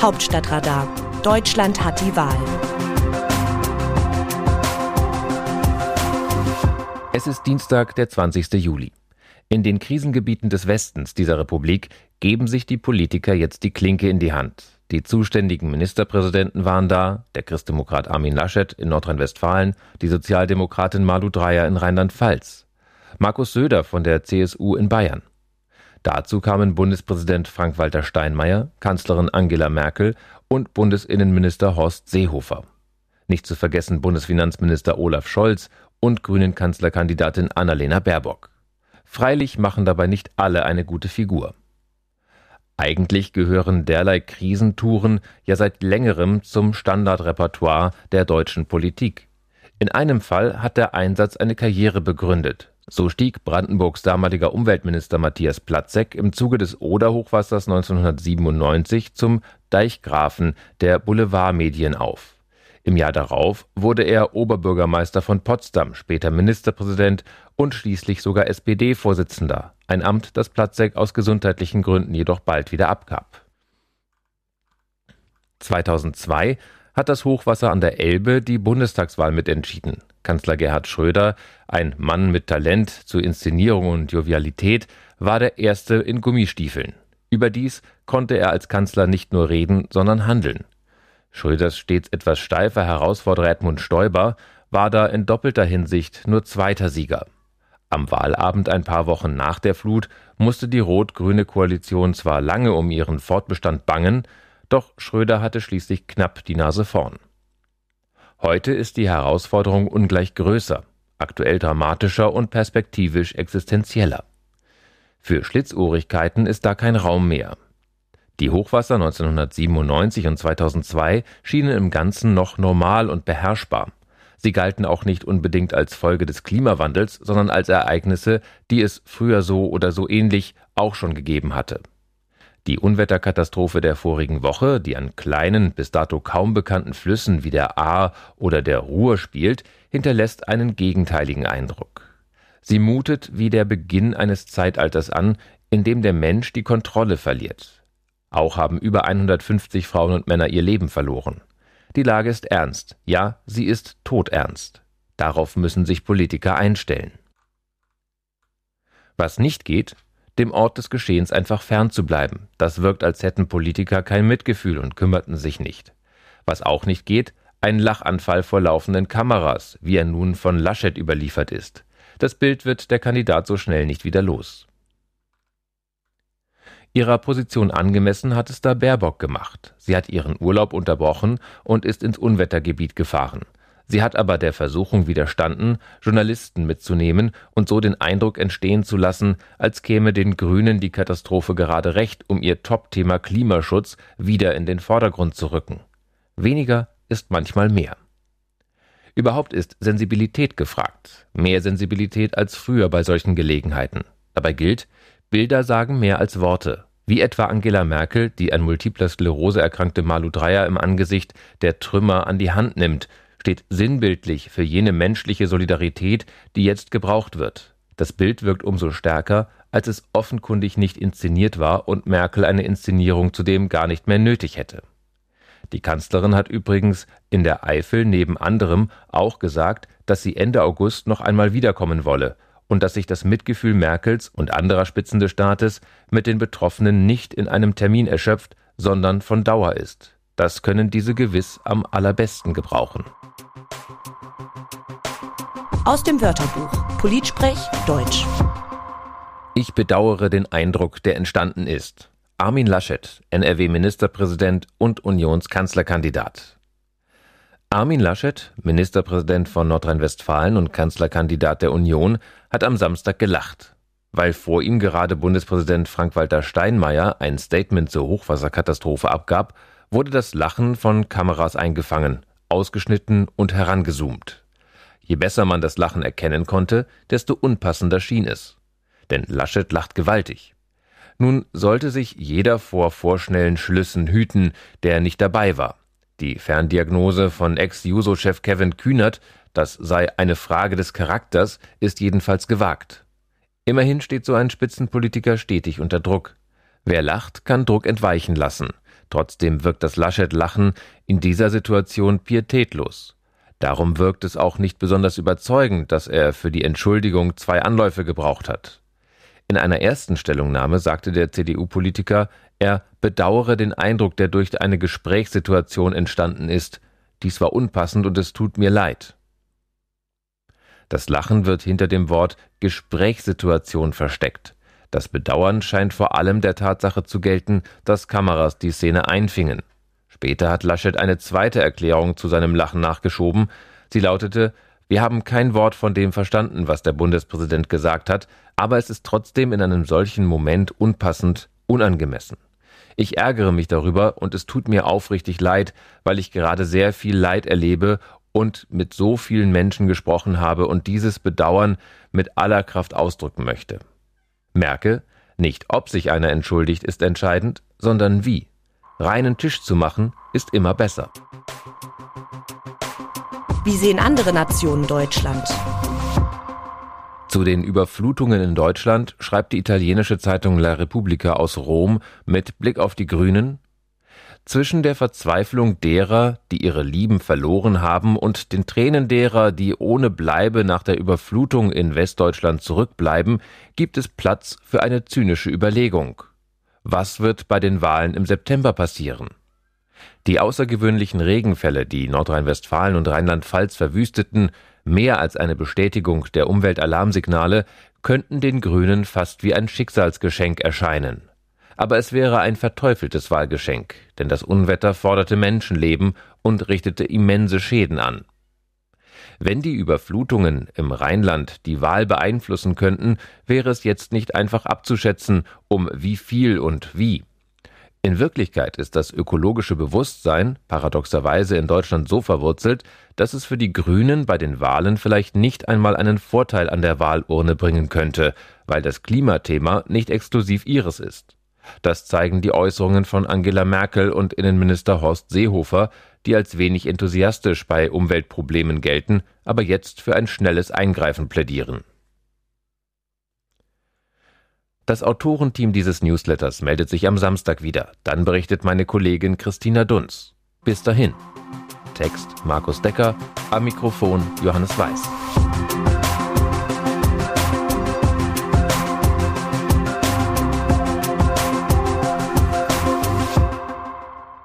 Hauptstadtradar. Deutschland hat die Wahl. Es ist Dienstag, der 20. Juli. In den Krisengebieten des Westens dieser Republik geben sich die Politiker jetzt die Klinke in die Hand. Die zuständigen Ministerpräsidenten waren da, der Christdemokrat Armin Laschet in Nordrhein-Westfalen, die Sozialdemokratin Malu Dreyer in Rheinland-Pfalz, Markus Söder von der CSU in Bayern. Dazu kamen Bundespräsident Frank-Walter Steinmeier, Kanzlerin Angela Merkel und Bundesinnenminister Horst Seehofer. Nicht zu vergessen Bundesfinanzminister Olaf Scholz und Grünen Kanzlerkandidatin Annalena Baerbock. Freilich machen dabei nicht alle eine gute Figur. Eigentlich gehören derlei Krisentouren ja seit längerem zum Standardrepertoire der deutschen Politik. In einem Fall hat der Einsatz eine Karriere begründet. So stieg Brandenburgs damaliger Umweltminister Matthias Platzek im Zuge des Oder-Hochwassers 1997 zum Deichgrafen der Boulevardmedien auf. Im Jahr darauf wurde er Oberbürgermeister von Potsdam, später Ministerpräsident und schließlich sogar SPD-Vorsitzender, ein Amt, das Platzek aus gesundheitlichen Gründen jedoch bald wieder abgab. 2002 hat das Hochwasser an der Elbe die Bundestagswahl mitentschieden. Kanzler Gerhard Schröder, ein Mann mit Talent zur Inszenierung und Jovialität, war der Erste in Gummistiefeln. Überdies konnte er als Kanzler nicht nur reden, sondern handeln. Schröders stets etwas steifer Herausforderer Edmund Stoiber war da in doppelter Hinsicht nur zweiter Sieger. Am Wahlabend ein paar Wochen nach der Flut musste die rot-grüne Koalition zwar lange um ihren Fortbestand bangen, doch Schröder hatte schließlich knapp die Nase vorn. Heute ist die Herausforderung ungleich größer, aktuell dramatischer und perspektivisch existenzieller. Für Schlitzohrigkeiten ist da kein Raum mehr. Die Hochwasser 1997 und 2002 schienen im Ganzen noch normal und beherrschbar. Sie galten auch nicht unbedingt als Folge des Klimawandels, sondern als Ereignisse, die es früher so oder so ähnlich auch schon gegeben hatte. Die Unwetterkatastrophe der vorigen Woche, die an kleinen, bis dato kaum bekannten Flüssen wie der Ahr oder der Ruhr spielt, hinterlässt einen gegenteiligen Eindruck. Sie mutet wie der Beginn eines Zeitalters an, in dem der Mensch die Kontrolle verliert, auch haben über 150 Frauen und Männer ihr Leben verloren. Die Lage ist ernst. Ja, sie ist todernst. Darauf müssen sich Politiker einstellen. Was nicht geht, dem Ort des Geschehens einfach fernzubleiben. Das wirkt, als hätten Politiker kein Mitgefühl und kümmerten sich nicht. Was auch nicht geht, ein Lachanfall vor laufenden Kameras, wie er nun von Laschet überliefert ist. Das Bild wird der Kandidat so schnell nicht wieder los. Ihrer Position angemessen hat es da Baerbock gemacht. Sie hat ihren Urlaub unterbrochen und ist ins Unwettergebiet gefahren. Sie hat aber der Versuchung widerstanden, Journalisten mitzunehmen und so den Eindruck entstehen zu lassen, als käme den Grünen die Katastrophe gerade recht, um ihr Top-Thema Klimaschutz wieder in den Vordergrund zu rücken. Weniger ist manchmal mehr. Überhaupt ist Sensibilität gefragt, mehr Sensibilität als früher bei solchen Gelegenheiten. Dabei gilt, Bilder sagen mehr als Worte. Wie etwa Angela Merkel, die an multipler Sklerose erkrankte Malu Dreyer im Angesicht der Trümmer an die Hand nimmt, steht sinnbildlich für jene menschliche Solidarität, die jetzt gebraucht wird. Das Bild wirkt umso stärker, als es offenkundig nicht inszeniert war und Merkel eine Inszenierung zudem gar nicht mehr nötig hätte. Die Kanzlerin hat übrigens in der Eifel neben anderem auch gesagt, dass sie Ende August noch einmal wiederkommen wolle und dass sich das Mitgefühl Merkels und anderer Spitzen des Staates mit den Betroffenen nicht in einem Termin erschöpft, sondern von Dauer ist. Das können diese gewiss am allerbesten gebrauchen. Aus dem Wörterbuch Politsprech Deutsch. Ich bedauere den Eindruck, der entstanden ist. Armin Laschet, NRW-Ministerpräsident und Unionskanzlerkandidat. Armin Laschet, Ministerpräsident von Nordrhein-Westfalen und Kanzlerkandidat der Union, hat am Samstag gelacht. Weil vor ihm gerade Bundespräsident Frank-Walter Steinmeier ein Statement zur Hochwasserkatastrophe abgab, wurde das Lachen von Kameras eingefangen, ausgeschnitten und herangezoomt. Je besser man das Lachen erkennen konnte, desto unpassender schien es. Denn Laschet lacht gewaltig. Nun sollte sich jeder vor vorschnellen Schlüssen hüten, der nicht dabei war. Die Ferndiagnose von Ex-Juso-Chef Kevin Kühnert, das sei eine Frage des Charakters, ist jedenfalls gewagt. Immerhin steht so ein Spitzenpolitiker stetig unter Druck. Wer lacht, kann Druck entweichen lassen. Trotzdem wirkt das Laschet-Lachen in dieser Situation pietätlos. Darum wirkt es auch nicht besonders überzeugend, dass er für die Entschuldigung zwei Anläufe gebraucht hat. In einer ersten Stellungnahme sagte der CDU-Politiker, er bedauere den Eindruck, der durch eine Gesprächssituation entstanden ist. Dies war unpassend und es tut mir leid. Das Lachen wird hinter dem Wort Gesprächssituation versteckt. Das Bedauern scheint vor allem der Tatsache zu gelten, dass Kameras die Szene einfingen. Später hat Laschet eine zweite Erklärung zu seinem Lachen nachgeschoben. Sie lautete, wir haben kein Wort von dem verstanden, was der Bundespräsident gesagt hat, aber es ist trotzdem in einem solchen Moment unpassend, unangemessen. Ich ärgere mich darüber und es tut mir aufrichtig leid, weil ich gerade sehr viel Leid erlebe und mit so vielen Menschen gesprochen habe und dieses Bedauern mit aller Kraft ausdrücken möchte. Merke, nicht ob sich einer entschuldigt, ist entscheidend, sondern wie. Reinen Tisch zu machen, ist immer besser. Wie sehen andere Nationen Deutschland? Zu den Überflutungen in Deutschland schreibt die italienische Zeitung La Repubblica aus Rom mit Blick auf die Grünen zwischen der Verzweiflung derer, die ihre Lieben verloren haben, und den Tränen derer, die ohne Bleibe nach der Überflutung in Westdeutschland zurückbleiben, gibt es Platz für eine zynische Überlegung. Was wird bei den Wahlen im September passieren? Die außergewöhnlichen Regenfälle, die Nordrhein-Westfalen und Rheinland-Pfalz verwüsteten, mehr als eine Bestätigung der Umweltalarmsignale, könnten den Grünen fast wie ein Schicksalsgeschenk erscheinen aber es wäre ein verteufeltes Wahlgeschenk, denn das Unwetter forderte Menschenleben und richtete immense Schäden an. Wenn die Überflutungen im Rheinland die Wahl beeinflussen könnten, wäre es jetzt nicht einfach abzuschätzen, um wie viel und wie. In Wirklichkeit ist das ökologische Bewusstsein paradoxerweise in Deutschland so verwurzelt, dass es für die Grünen bei den Wahlen vielleicht nicht einmal einen Vorteil an der Wahlurne bringen könnte, weil das Klimathema nicht exklusiv ihres ist. Das zeigen die Äußerungen von Angela Merkel und Innenminister Horst Seehofer, die als wenig enthusiastisch bei Umweltproblemen gelten, aber jetzt für ein schnelles Eingreifen plädieren. Das Autorenteam dieses Newsletters meldet sich am Samstag wieder. Dann berichtet meine Kollegin Christina Dunz. Bis dahin. Text Markus Decker, am Mikrofon Johannes Weiß.